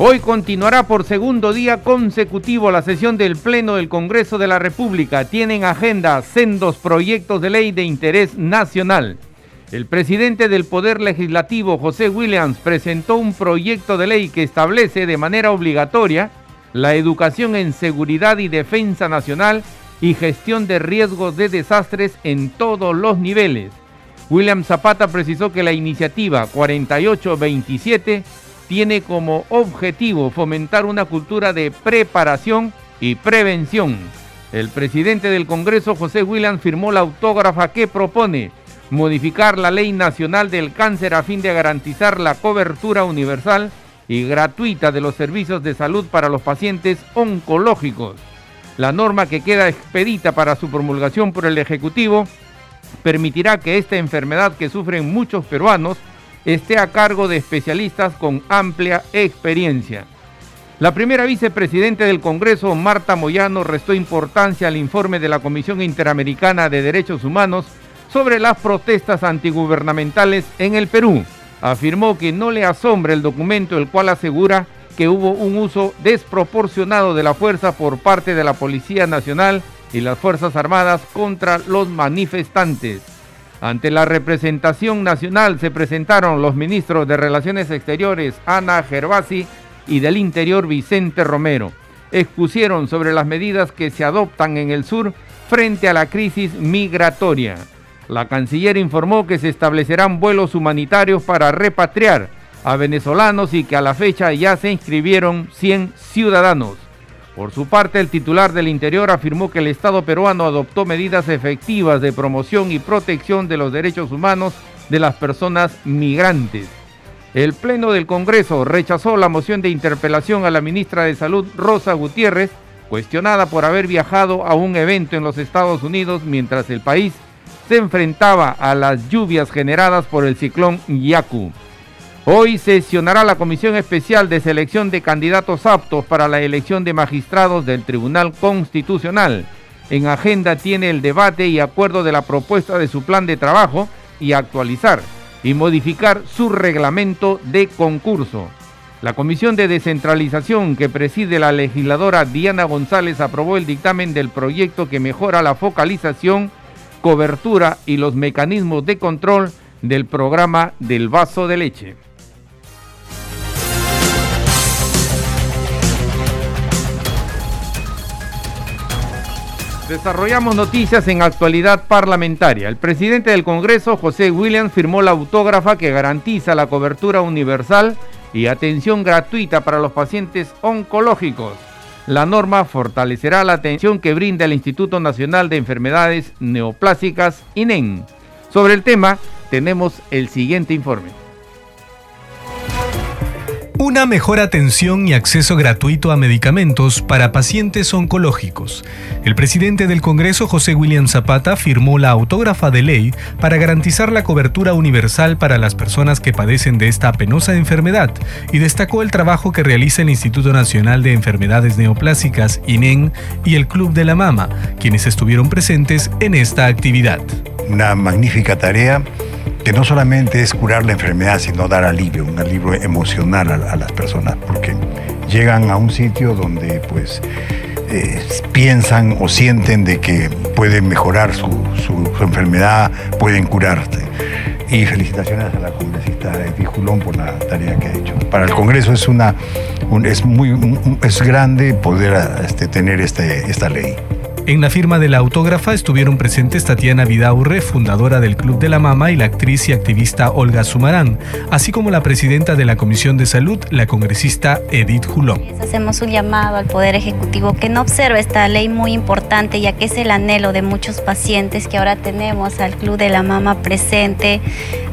Hoy continuará por segundo día consecutivo la sesión del Pleno del Congreso de la República. Tienen agenda sendos proyectos de ley de interés nacional. El presidente del Poder Legislativo, José Williams, presentó un proyecto de ley que establece de manera obligatoria la educación en seguridad y defensa nacional y gestión de riesgos de desastres en todos los niveles. William Zapata precisó que la iniciativa 4827 tiene como objetivo fomentar una cultura de preparación y prevención. El presidente del Congreso, José Williams, firmó la autógrafa que propone modificar la Ley Nacional del Cáncer a fin de garantizar la cobertura universal y gratuita de los servicios de salud para los pacientes oncológicos. La norma que queda expedita para su promulgación por el Ejecutivo permitirá que esta enfermedad que sufren muchos peruanos esté a cargo de especialistas con amplia experiencia. La primera vicepresidenta del Congreso, Marta Moyano, restó importancia al informe de la Comisión Interamericana de Derechos Humanos sobre las protestas antigubernamentales en el Perú. Afirmó que no le asombra el documento el cual asegura que hubo un uso desproporcionado de la fuerza por parte de la Policía Nacional y las Fuerzas Armadas contra los manifestantes. Ante la representación nacional se presentaron los ministros de Relaciones Exteriores Ana Gervasi y del Interior Vicente Romero. Expusieron sobre las medidas que se adoptan en el sur frente a la crisis migratoria. La canciller informó que se establecerán vuelos humanitarios para repatriar a venezolanos y que a la fecha ya se inscribieron 100 ciudadanos. Por su parte, el titular del Interior afirmó que el Estado peruano adoptó medidas efectivas de promoción y protección de los derechos humanos de las personas migrantes. El Pleno del Congreso rechazó la moción de interpelación a la ministra de Salud, Rosa Gutiérrez, cuestionada por haber viajado a un evento en los Estados Unidos mientras el país se enfrentaba a las lluvias generadas por el ciclón Yaku. Hoy sesionará la Comisión Especial de Selección de Candidatos Aptos para la elección de magistrados del Tribunal Constitucional. En agenda tiene el debate y acuerdo de la propuesta de su plan de trabajo y actualizar y modificar su reglamento de concurso. La Comisión de Descentralización que preside la legisladora Diana González aprobó el dictamen del proyecto que mejora la focalización, cobertura y los mecanismos de control del programa del vaso de leche. Desarrollamos noticias en actualidad parlamentaria. El presidente del Congreso, José Williams, firmó la autógrafa que garantiza la cobertura universal y atención gratuita para los pacientes oncológicos. La norma fortalecerá la atención que brinda el Instituto Nacional de Enfermedades Neoplásicas, INEN. Sobre el tema, tenemos el siguiente informe. Una mejor atención y acceso gratuito a medicamentos para pacientes oncológicos. El presidente del Congreso, José William Zapata, firmó la autógrafa de ley para garantizar la cobertura universal para las personas que padecen de esta penosa enfermedad y destacó el trabajo que realiza el Instituto Nacional de Enfermedades Neoplásicas, INEN, y el Club de la Mama, quienes estuvieron presentes en esta actividad. Una magnífica tarea que no solamente es curar la enfermedad, sino dar alivio, un alivio emocional a, las personas, porque llegan a un sitio donde pues eh, piensan o sienten de que pueden mejorar su, enfermedad, pueden curarte. Y felicitaciones a la congresista Edith Julón por la tarea que ha hecho. Para el Congreso es, una, es, muy, es grande poder este, tener este, esta ley. En la firma de la autógrafa estuvieron presentes Tatiana Vidaurre, fundadora del Club de la Mama, y la actriz y activista Olga Sumarán, así como la presidenta de la Comisión de Salud, la congresista Edith Julón. Hacemos un llamado al Poder Ejecutivo que no observe esta ley muy importante, ya que es el anhelo de muchos pacientes que ahora tenemos al Club de la Mama presente,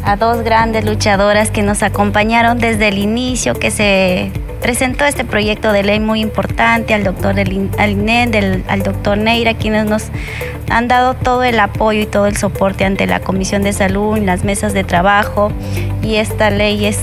a dos grandes luchadoras que nos acompañaron desde el inicio, que se presentó este proyecto de ley muy importante al doctor Aliné, al doctor Neira, quienes nos han dado todo el apoyo y todo el soporte ante la Comisión de Salud, las mesas de trabajo. Y esta ley es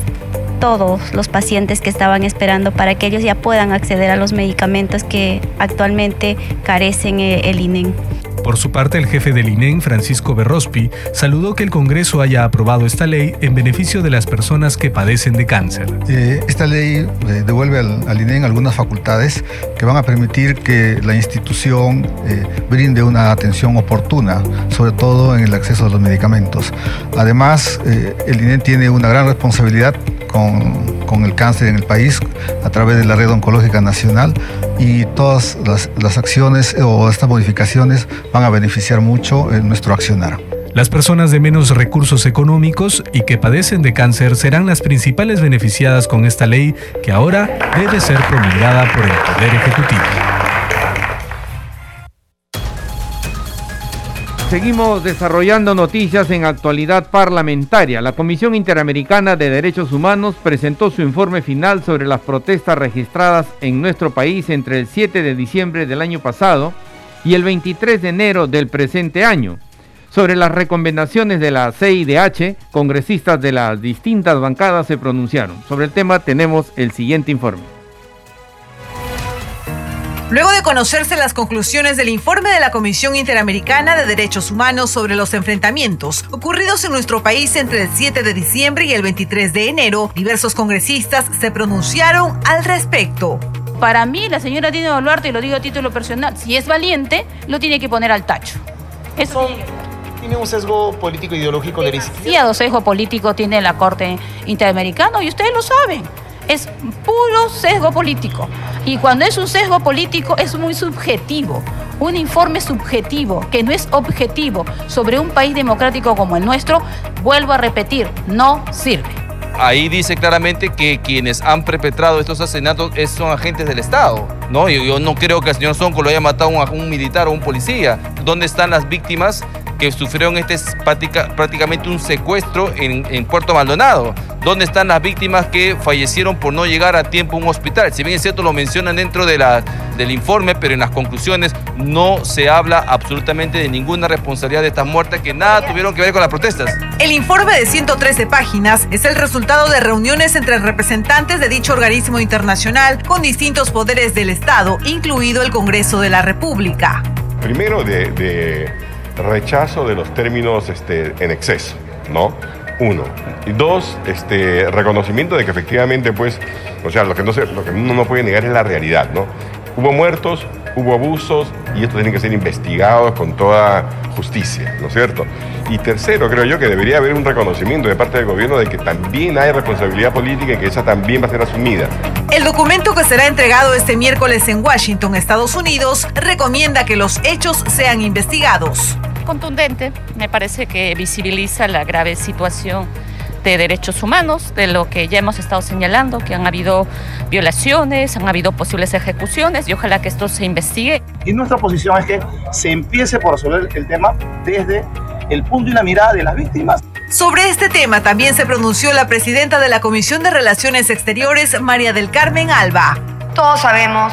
todos los pacientes que estaban esperando para que ellos ya puedan acceder a los medicamentos que actualmente carecen eh, el INEN. Por su parte, el jefe del INEN, Francisco Berrospi, saludó que el Congreso haya aprobado esta ley en beneficio de las personas que padecen de cáncer. Eh, esta ley eh, devuelve al, INEN algunas facultades que van a permitir que la institución eh, brinde una atención oportuna, sobre todo en el acceso a los medicamentos. Además, el INEN tiene una gran responsabilidad con, el cáncer en el país a través de la Red Oncológica Nacional y todas las, acciones o estas modificaciones van a beneficiar mucho en nuestro accionar. Las personas de menos recursos económicos y que padecen de cáncer serán las principales beneficiadas con esta ley que ahora debe ser promulgada por el Poder Ejecutivo. Seguimos desarrollando noticias en actualidad parlamentaria. La Comisión Interamericana de Derechos Humanos presentó su informe final sobre las protestas registradas en nuestro país entre el 7 de diciembre del año pasado y el 23 de enero del presente año. Sobre las recomendaciones de la CIDH, congresistas de las distintas bancadas se pronunciaron. Sobre el tema tenemos el siguiente informe. Luego de conocerse las conclusiones del informe de la Comisión Interamericana de Derechos Humanos sobre los enfrentamientos ocurridos en nuestro país entre el 7 de diciembre y el 23 de enero, diversos congresistas se pronunciaron al respecto. Para mí, la señora Dina Boluarte, y lo digo a título personal, si es valiente, lo tiene que poner al tacho. Eso tiene un sesgo político ideológico de la izquierda. sesgo político tiene la Corte Interamericana y ustedes lo saben es puro sesgo político. Y cuando es un sesgo político es muy subjetivo. Un informe subjetivo que no es objetivo sobre un país democrático como el nuestro, vuelvo a repetir, no sirve. Ahí dice claramente que quienes han perpetrado estos asesinatos son agentes del Estado. ¿no? Yo, yo no creo que el señor Sonco lo haya matado a un, militar o un policía. ¿Dónde están las víctimas que sufrieron este prácticamente un secuestro en, Puerto Maldonado. ¿Dónde están las víctimas que fallecieron por no llegar a tiempo a un hospital? Si bien es cierto, lo mencionan dentro de la, del informe, pero en las conclusiones no se habla absolutamente de ninguna responsabilidad de estas muertes que nada tuvieron que ver con las protestas. El informe de 113 páginas es el resultado de reuniones entre representantes de dicho organismo internacional con distintos poderes del Estado, incluido el Congreso de la República. Primero, de rechazo de los términos este, en exceso, ¿no? Uno. Y dos, este, reconocimiento de que efectivamente, pues, o sea, lo que, no se, lo que uno no puede negar es la realidad, ¿no? Hubo muertos, hubo abusos y estos tienen que ser investigados con toda justicia, ¿no es cierto? Y tercero, creo yo que debería haber un reconocimiento de parte del gobierno de que también hay responsabilidad política y que esa también va a ser asumida. El documento que será entregado este miércoles en Washington, Estados Unidos, recomienda que los hechos sean investigados. Contundente, me parece que visibiliza la grave situación de derechos humanos, de lo que ya hemos estado señalando, que han habido violaciones, han habido posibles ejecuciones y ojalá que esto se investigue. Y nuestra posición es que se empiece por resolver el tema desde el punto y la mirada de las víctimas. Sobre este tema también se pronunció la presidenta de la Comisión de Relaciones Exteriores, María del Carmen Alba. Todos sabemos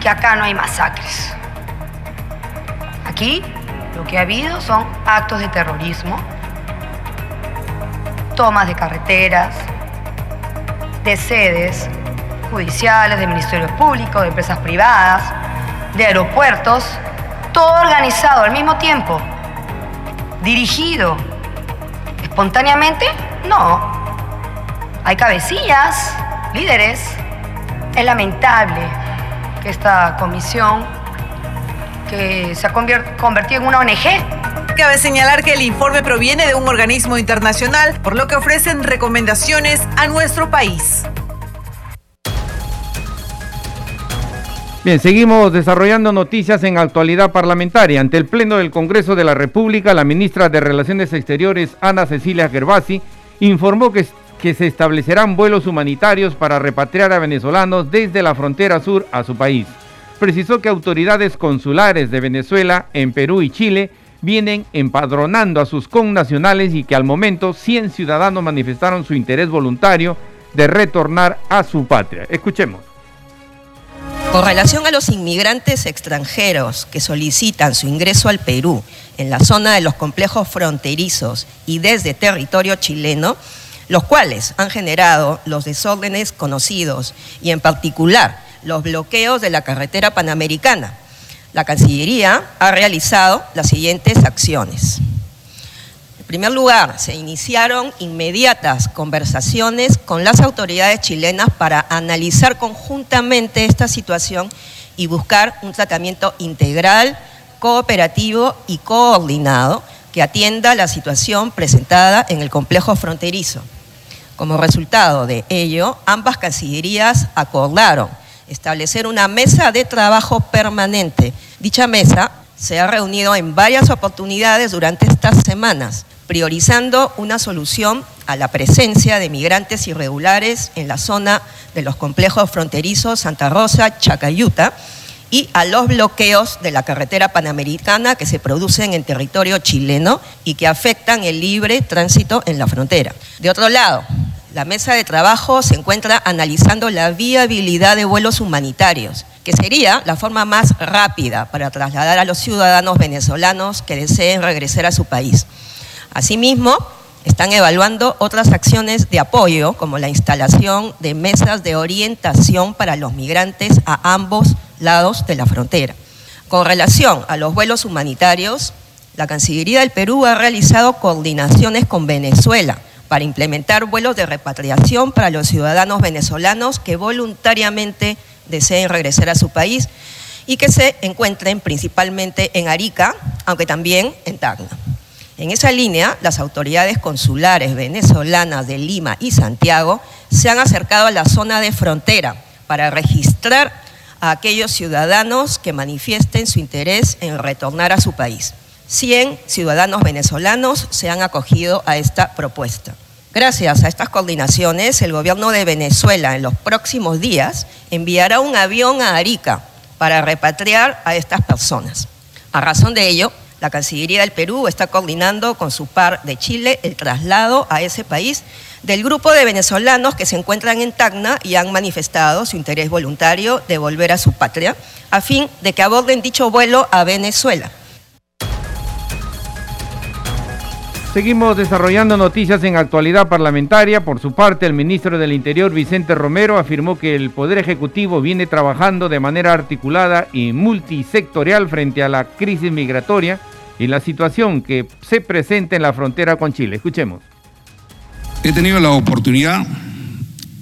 que acá no hay masacres. Aquí lo que ha habido son actos de terrorismo, tomas de carreteras, de sedes judiciales, de ministerios públicos, de empresas privadas, de aeropuertos, todo organizado al mismo tiempo, dirigido espontáneamente, no. Hay cabecillas, líderes. Es lamentable que esta comisión, que se ha convertido en una ONG, Cabe señalar que el informe proviene de un organismo internacional, por lo que ofrecen recomendaciones a nuestro país. Bien, seguimos desarrollando noticias en actualidad parlamentaria. Ante el Pleno del Congreso de la República, la ministra de Relaciones Exteriores, Ana Cecilia Gervasi, informó que, que se establecerán vuelos humanitarios para repatriar a venezolanos desde la frontera sur a su país. Precisó que autoridades consulares de Venezuela en Perú y Chile vienen empadronando a sus connacionales y que al momento 100 ciudadanos manifestaron su interés voluntario de retornar a su patria. Escuchemos. Con relación a los inmigrantes extranjeros que solicitan su ingreso al Perú en la zona de los complejos fronterizos y desde territorio chileno, los cuales han generado los desórdenes conocidos y en particular los bloqueos de la carretera panamericana, la Cancillería ha realizado las siguientes acciones. En primer lugar, se iniciaron inmediatas conversaciones con las autoridades chilenas para analizar conjuntamente esta situación y buscar un tratamiento integral, cooperativo y coordinado que atienda la situación presentada en el complejo fronterizo. Como resultado de ello, ambas cancillerías acordaron establecer una mesa de trabajo permanente. Dicha mesa se ha reunido en varias oportunidades durante estas semanas, priorizando una solución a la presencia de migrantes irregulares en la zona de los complejos fronterizos Santa Rosa, Chacayuta, y a los bloqueos de la carretera panamericana que se producen en territorio chileno y que afectan el libre tránsito en la frontera. De otro lado, la mesa de trabajo se encuentra analizando la viabilidad de vuelos humanitarios, que sería la forma más rápida para trasladar a los ciudadanos venezolanos que deseen regresar a su país. Asimismo, están evaluando otras acciones de apoyo, como la instalación de mesas de orientación para los migrantes a ambos lados de la frontera. Con relación a los vuelos humanitarios, la Cancillería del Perú ha realizado coordinaciones con Venezuela para implementar vuelos de repatriación para los ciudadanos venezolanos que voluntariamente deseen regresar a su país y que se encuentren principalmente en Arica, aunque también en Tacna. En esa línea, las autoridades consulares venezolanas de Lima y Santiago se han acercado a la zona de frontera para registrar a aquellos ciudadanos que manifiesten su interés en retornar a su país. 100 ciudadanos venezolanos se han acogido a esta propuesta. Gracias a estas coordinaciones, el gobierno de Venezuela en los próximos días enviará un avión a Arica para repatriar a estas personas. A razón de ello, la Cancillería del Perú está coordinando con su par de Chile el traslado a ese país del grupo de venezolanos que se encuentran en Tacna y han manifestado su interés voluntario de volver a su patria, a fin de que aborden dicho vuelo a Venezuela. Seguimos desarrollando noticias en actualidad parlamentaria. Por su parte, el ministro del Interior, Vicente Romero, afirmó que el Poder Ejecutivo viene trabajando de manera articulada y multisectorial frente a la crisis migratoria y la situación que se presenta en la frontera con Chile. Escuchemos. He tenido la oportunidad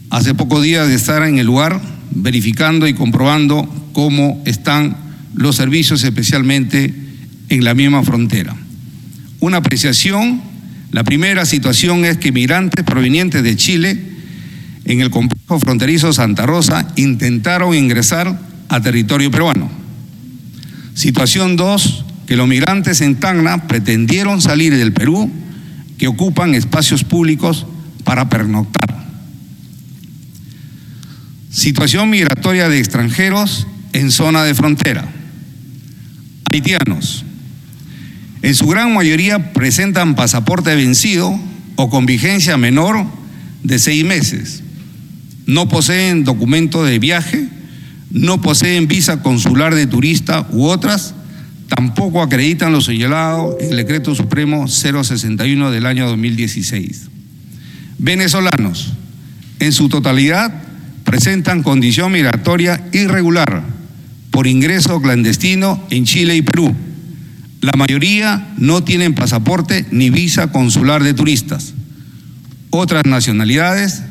hace pocos días de estar en el lugar verificando y comprobando cómo están los servicios, especialmente en la misma frontera una apreciación. La primera situación es que migrantes provenientes de Chile en el complejo fronterizo Santa Rosa intentaron ingresar a territorio peruano. Situación dos, que los migrantes en Tacna pretendieron salir del Perú, que ocupan espacios públicos para pernoctar. Situación migratoria de extranjeros en zona de frontera. Haitianos, en su gran mayoría presentan pasaporte vencido o con vigencia menor de seis meses. No poseen documento de viaje, no poseen visa consular de turista u otras, tampoco acreditan lo señalado en el Decreto Supremo 061 del año 2016. Venezolanos, en su totalidad, presentan condición migratoria irregular por ingreso clandestino en Chile y Perú la mayoría no tienen pasaporte ni visa consular de turistas. Otras nacionalidades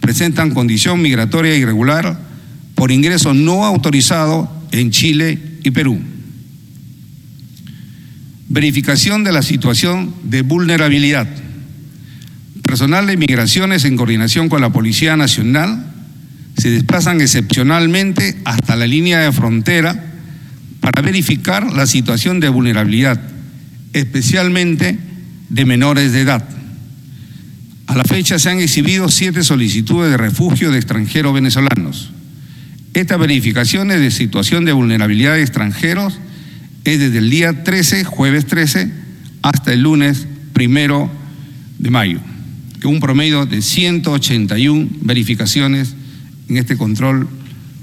presentan condición migratoria irregular por ingreso no autorizado en Chile y Perú. Verificación de la situación de vulnerabilidad. Personal de migraciones en coordinación con la Policía Nacional se desplazan excepcionalmente hasta la línea de frontera para verificar la situación de vulnerabilidad, especialmente de menores de edad. A la fecha se han exhibido siete solicitudes de refugio de extranjeros venezolanos. Estas verificaciones de situación de vulnerabilidad de extranjeros es desde el día 13, jueves 13, hasta el lunes primero de mayo. que un promedio de 181 verificaciones en este control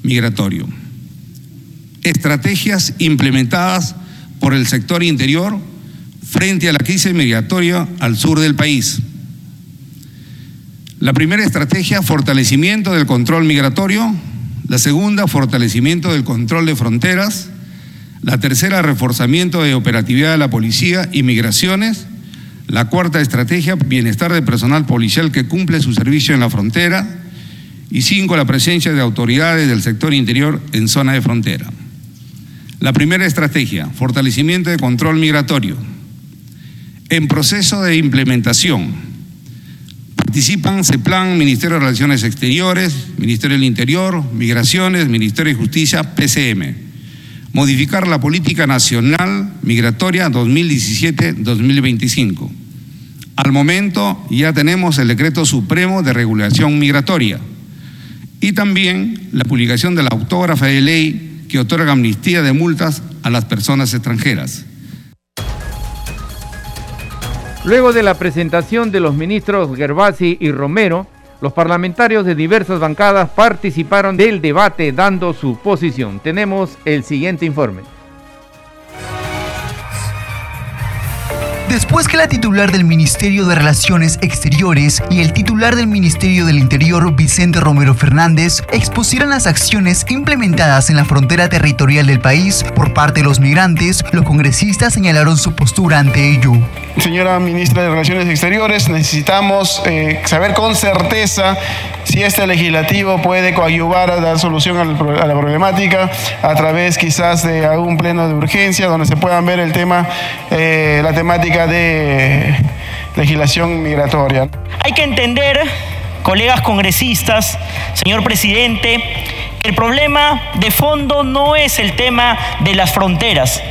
migratorio. Estrategias implementadas por el sector interior frente a la crisis migratoria al sur del país. La primera estrategia, fortalecimiento del control migratorio. La segunda, fortalecimiento del control de fronteras. La tercera, reforzamiento de operatividad de la policía y migraciones. La cuarta estrategia, bienestar del personal policial que cumple su servicio en la frontera. Y cinco, la presencia de autoridades del sector interior en zona de frontera. La primera estrategia, fortalecimiento de control migratorio. En proceso de implementación, participan CEPLAN, Ministerio de Relaciones Exteriores, Ministerio del Interior, Migraciones, Ministerio de Justicia, PCM. Modificar la política nacional migratoria 2017-2025. Al momento ya tenemos el decreto supremo de regulación migratoria y también la publicación de la autógrafa de ley que otorga amnistía de multas a las personas extranjeras. Luego de la presentación de los ministros Gervasi y Romero, los parlamentarios de diversas bancadas participaron del debate dando su posición. Tenemos el siguiente informe. Después que la titular del Ministerio de Relaciones Exteriores y el titular del Ministerio del Interior, Vicente Romero Fernández, expusieran las acciones implementadas en la frontera territorial del país por parte de los migrantes, los congresistas señalaron su postura ante ello. Señora Ministra de Relaciones Exteriores, necesitamos eh, saber con certeza si este legislativo puede coadyuvar a dar solución a la problemática a través quizás de algún pleno de urgencia donde se puedan ver el tema, eh, la temática de legislación migratoria. Hay que entender, colegas congresistas, señor presidente, que el problema de fondo no es el tema de las fronteras,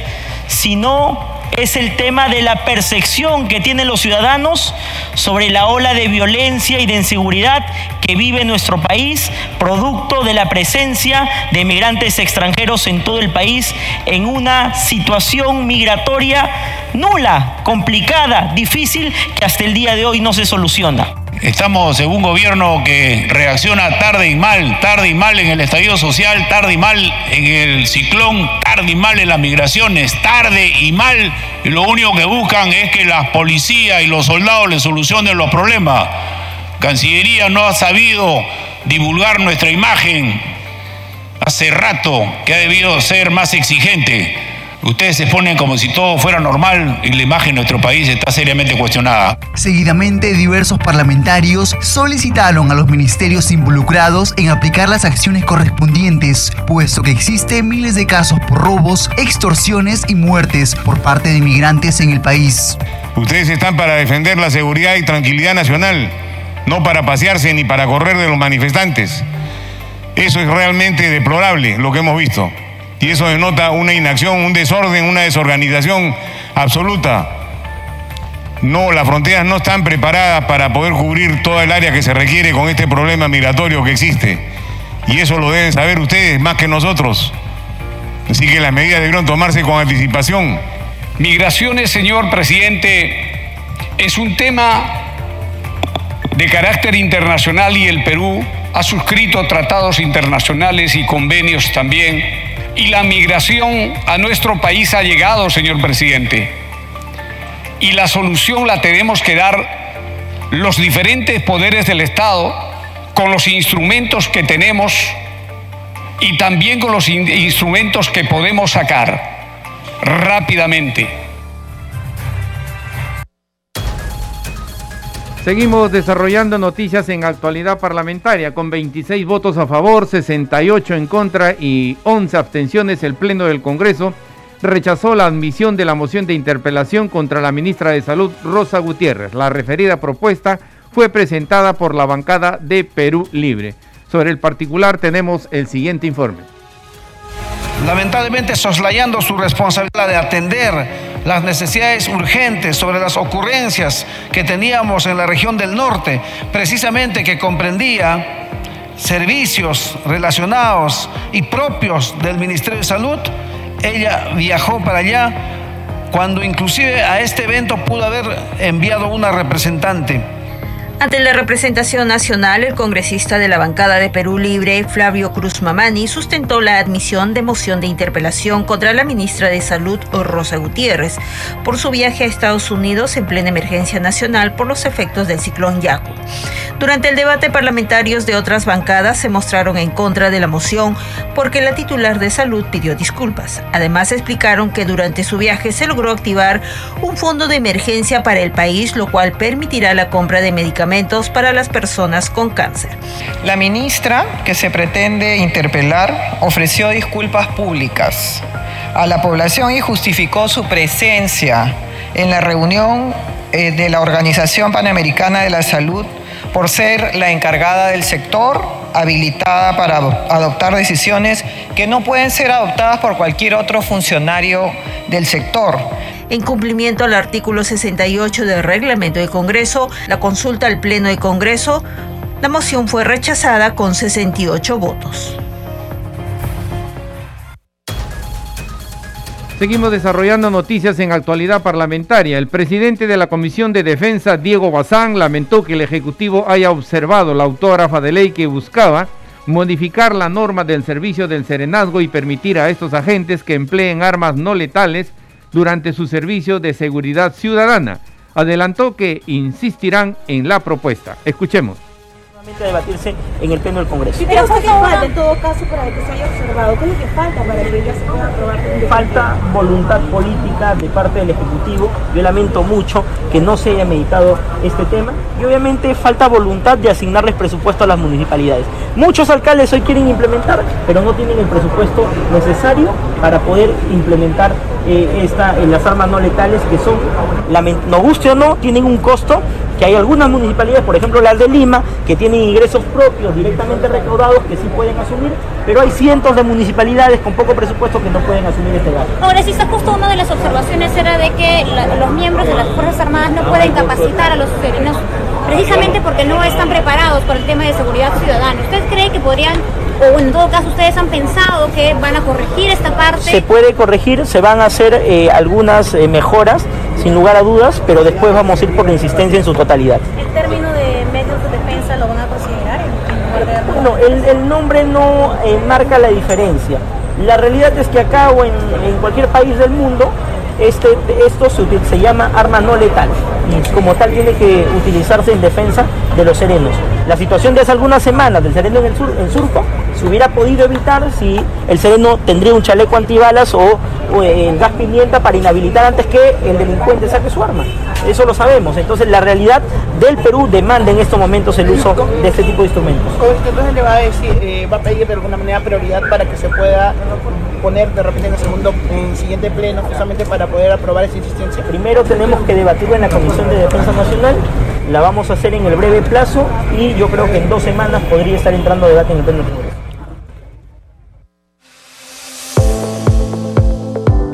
sino es el tema de la percepción que tienen los ciudadanos sobre la ola de violencia y de inseguridad que vive nuestro país, producto de la presencia de migrantes extranjeros en todo el país en una situación migratoria nula, complicada, difícil, que hasta el día de hoy no se soluciona. Estamos en un gobierno que reacciona tarde y mal, tarde y mal en el estallido social, tarde y mal en el ciclón, tarde y mal en las migraciones, tarde y mal. Y lo único que buscan es que la policía y los soldados le solucionen los problemas. Cancillería no ha sabido divulgar nuestra imagen hace rato que ha debido ser más exigente. Ustedes se ponen como si todo fuera normal y la imagen de nuestro país está seriamente cuestionada. Seguidamente, diversos parlamentarios solicitaron a los ministerios involucrados en aplicar las acciones correspondientes, puesto que existen miles de casos por robos, extorsiones y muertes por parte de migrantes en el país. Ustedes están para defender la seguridad y tranquilidad nacional, no para pasearse ni para correr de los manifestantes. Eso es realmente deplorable lo que hemos visto y eso denota una inacción, un desorden, una desorganización absoluta. No, las fronteras no están preparadas para poder cubrir toda el área que se requiere con este problema migratorio que existe. Y eso lo deben saber ustedes más que nosotros. Así que las medidas debieron tomarse con anticipación. Migraciones, señor presidente, es un tema de carácter internacional y el Perú ha suscrito tratados internacionales y convenios también y la migración a nuestro país ha llegado, señor presidente. Y la solución la tenemos que dar los diferentes poderes del Estado con los instrumentos que tenemos y también con los instrumentos que podemos sacar rápidamente. Seguimos desarrollando noticias en actualidad parlamentaria. Con 26 votos a favor, 68 en contra y 11 abstenciones, el Pleno del Congreso rechazó la admisión de la moción de interpelación contra la ministra de Salud, Rosa Gutiérrez. La referida propuesta fue presentada por la bancada de Perú Libre. Sobre el particular tenemos el siguiente informe. Lamentablemente soslayando su responsabilidad de atender las necesidades urgentes, sobre las ocurrencias que teníamos en la región del norte, precisamente que comprendía servicios relacionados y propios del Ministerio de Salud, ella viajó para allá cuando inclusive a este evento pudo haber enviado una representante. Ante la representación nacional, el congresista de la bancada de Perú Libre, Flavio Cruz Mamani, sustentó la admisión de moción de interpelación contra la ministra de Salud, Rosa Gutiérrez, por su viaje a Estados Unidos en plena emergencia nacional por los efectos del ciclón Yaku. Durante el debate, parlamentarios de otras bancadas se mostraron en contra de la moción porque la titular de salud pidió disculpas. Además, explicaron que durante su viaje se logró activar un fondo de emergencia para el país, lo cual permitirá la compra de medicamentos para las personas con cáncer. La ministra que se pretende interpelar ofreció disculpas públicas a la población y justificó su presencia en la reunión eh, de la Organización Panamericana de la Salud por ser la encargada del sector, habilitada para adoptar decisiones que no pueden ser adoptadas por cualquier otro funcionario del sector. En cumplimiento al artículo 68 del reglamento del Congreso, la consulta al Pleno del Congreso, la moción fue rechazada con 68 votos. Seguimos desarrollando noticias en actualidad parlamentaria. El presidente de la Comisión de Defensa, Diego Bazán, lamentó que el Ejecutivo haya observado la autógrafa de ley que buscaba modificar la norma del servicio del serenazgo y permitir a estos agentes que empleen armas no letales durante su servicio de seguridad ciudadana. Adelantó que insistirán en la propuesta. Escuchemos debatirse en el pleno del Congreso. ¿Qué falta en todo caso para que se haya observado? ¿Qué es lo que falta para que ya se pueda aprobar? Falta voluntad política de parte del Ejecutivo. Yo lamento mucho que no se haya meditado este tema y obviamente falta voluntad de asignarles presupuesto a las municipalidades. Muchos alcaldes hoy quieren implementar, pero no tienen el presupuesto necesario para poder implementar eh, esta, en las armas no letales que son, no guste o no, tienen un costo que hay algunas municipalidades, por ejemplo las de Lima, que tienen ingresos propios directamente recaudados que sí pueden asumir, pero hay cientos de municipalidades con poco presupuesto que no pueden asumir este gasto. Ahora, si se justo una de las observaciones era de que los miembros de las Fuerzas Armadas no pueden capacitar a los serenos precisamente porque no están preparados para el tema de seguridad ciudadana. ¿Usted cree que podrían o en todo caso ustedes han pensado que van a corregir esta parte? Se puede corregir, se van a hacer eh, algunas eh, mejoras, sin lugar a dudas, pero después vamos a ir por la insistencia en su totalidad. ¿El término de medios de defensa lo van a considerar en, lugar de... Bueno, el, nombre no eh, marca la diferencia. La realidad es que acá o en, cualquier país del mundo este, esto se, se, llama arma no letal y como tal tiene que utilizarse en defensa de los serenos. La situación de hace algunas semanas del sereno en, el sur, en Surco se hubiera podido evitar si el sereno tendría un chaleco antibalas o, el gas pimienta para inhabilitar antes que el delincuente saque su arma. Eso lo sabemos. Entonces la realidad del Perú demanda en estos momentos el uso de este tipo de instrumentos. Entonces le va a decir, eh, va a pedir de alguna manera prioridad para que se pueda poner de repente en el segundo, en siguiente pleno, justamente para poder aprobar esa insistencia? Primero tenemos que debatirlo en la Comisión de Defensa Nacional, la vamos a hacer en el breve plazo y yo creo que en dos semanas podría estar entrando debate en el pleno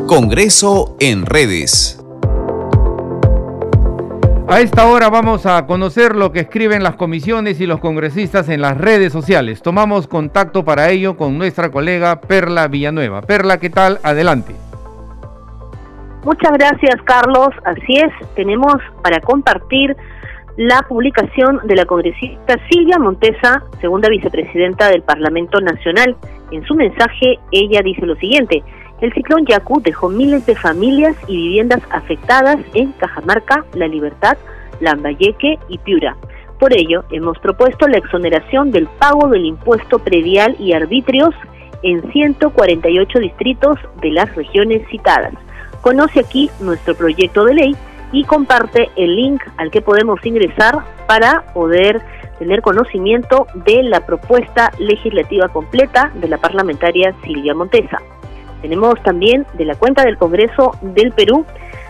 Congreso en redes. A esta hora vamos a conocer lo que escriben las comisiones y los congresistas en las redes sociales. Tomamos contacto para ello con nuestra colega Perla Villanueva. Perla, ¿qué tal? Adelante. Muchas gracias, Carlos. Así es, tenemos para compartir la publicación de la congresista Silvia Montesa, segunda vicepresidenta del Parlamento Nacional. En su mensaje, ella dice lo siguiente. El ciclón Yaku dejó miles de familias y viviendas afectadas en Cajamarca, La Libertad, Lambayeque y Piura. Por ello, hemos propuesto la exoneración del pago del impuesto predial y arbitrios en 148 distritos de las regiones citadas. Conoce aquí nuestro proyecto de ley y comparte el link al que podemos ingresar para poder tener conocimiento de la propuesta legislativa completa de la parlamentaria Silvia Montesa. Tenemos también de la cuenta del Congreso del Perú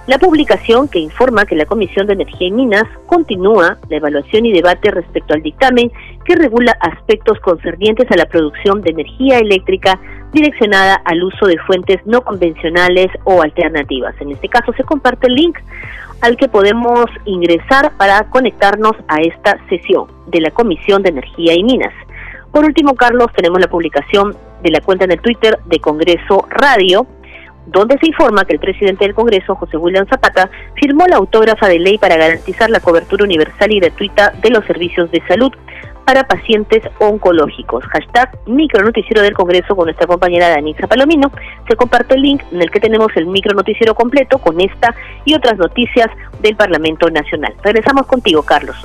la publicación que informa que la Comisión de Energía y Minas continúa la evaluación y debate respecto al dictamen que regula aspectos concernientes a la producción de energía eléctrica direccionada al uso de fuentes no convencionales o alternativas. En este caso se comparte el link al que podemos ingresar para conectarnos a esta sesión de la Comisión de Energía y Minas. Por último, Carlos, tenemos la publicación de la cuenta en el Twitter de Congreso Radio, donde se informa que el presidente del Congreso, José William Zapata, firmó la autógrafa de ley para garantizar la cobertura universal y gratuita de los servicios de salud para pacientes oncológicos. Hashtag micronoticiero del Congreso con nuestra compañera Danisa Palomino. Se comparte el link en el que tenemos el micronoticiero completo con esta y otras noticias del Parlamento Nacional. Regresamos contigo, Carlos.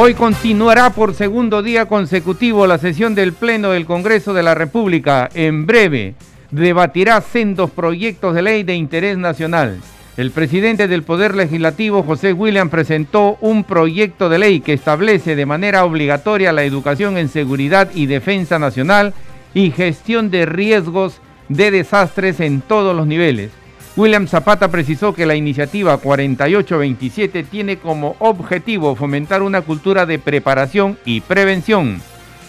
Hoy continuará por segundo día consecutivo la sesión del Pleno del Congreso de la República. En breve debatirá sendos proyectos de ley de interés nacional. El presidente del Poder Legislativo, José William, presentó un proyecto de ley que establece de manera obligatoria la educación en seguridad y defensa nacional y gestión de riesgos de desastres en todos los niveles. William Zapata precisó que la iniciativa 4827 tiene como objetivo fomentar una cultura de preparación y prevención.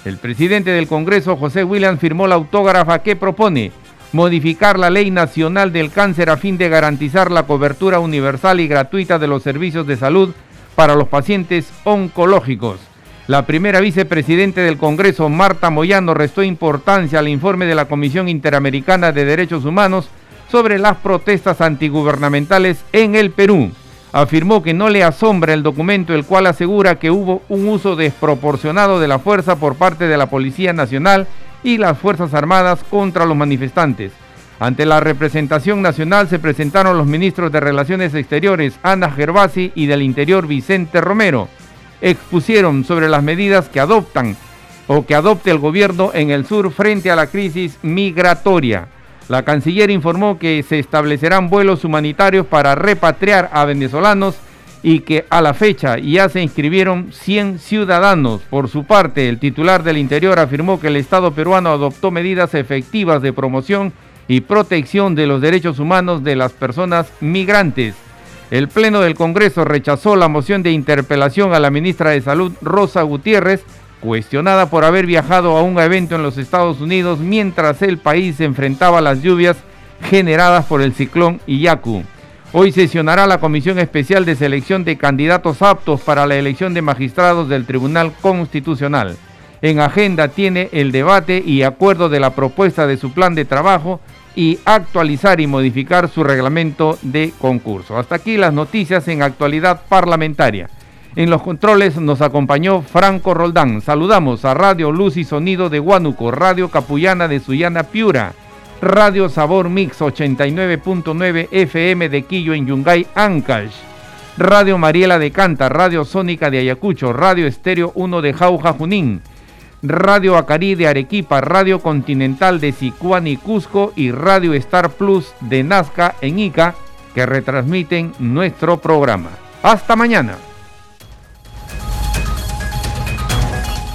El presidente del Congreso, José William, firmó la autógrafa que propone modificar la Ley Nacional del Cáncer a fin de garantizar la cobertura universal y gratuita de los servicios de salud para los pacientes oncológicos. La primera vicepresidente del Congreso, Marta Moyano, restó importancia al informe de la Comisión Interamericana de Derechos Humanos sobre las protestas antigubernamentales en el Perú. Afirmó que no le asombra el documento el cual asegura que hubo un uso desproporcionado de la fuerza por parte de la Policía Nacional y las Fuerzas Armadas contra los manifestantes. Ante la representación nacional se presentaron los ministros de Relaciones Exteriores Ana Gervasi y del Interior Vicente Romero. Expusieron sobre las medidas que adoptan o que adopte el gobierno en el sur frente a la crisis migratoria. La canciller informó que se establecerán vuelos humanitarios para repatriar a venezolanos y que a la fecha ya se inscribieron 100 ciudadanos. Por su parte, el titular del Interior afirmó que el Estado peruano adoptó medidas efectivas de promoción y protección de los derechos humanos de las personas migrantes. El Pleno del Congreso rechazó la moción de interpelación a la ministra de Salud, Rosa Gutiérrez, cuestionada por haber viajado a un evento en los Estados Unidos mientras el país se enfrentaba a las lluvias generadas por el ciclón Iyaku. Hoy sesionará la Comisión Especial de Selección de Candidatos Aptos para la elección de magistrados del Tribunal Constitucional. En agenda tiene el debate y acuerdo de la propuesta de su plan de trabajo y actualizar y modificar su reglamento de concurso. Hasta aquí las noticias en actualidad parlamentaria. En los controles nos acompañó Franco Roldán. Saludamos a Radio Luz y Sonido de Huánuco, Radio Capullana de Suyana Piura. Radio Sabor Mix 89.9 FM de Quillo en Yungay, Ancash. Radio Mariela de Canta, Radio Sónica de Ayacucho, Radio Estéreo 1 de Jauja Junín, Radio Acarí de Arequipa, Radio Continental de Sicuán y Cusco y Radio Star Plus de Nazca en Ica que retransmiten nuestro programa. Hasta mañana.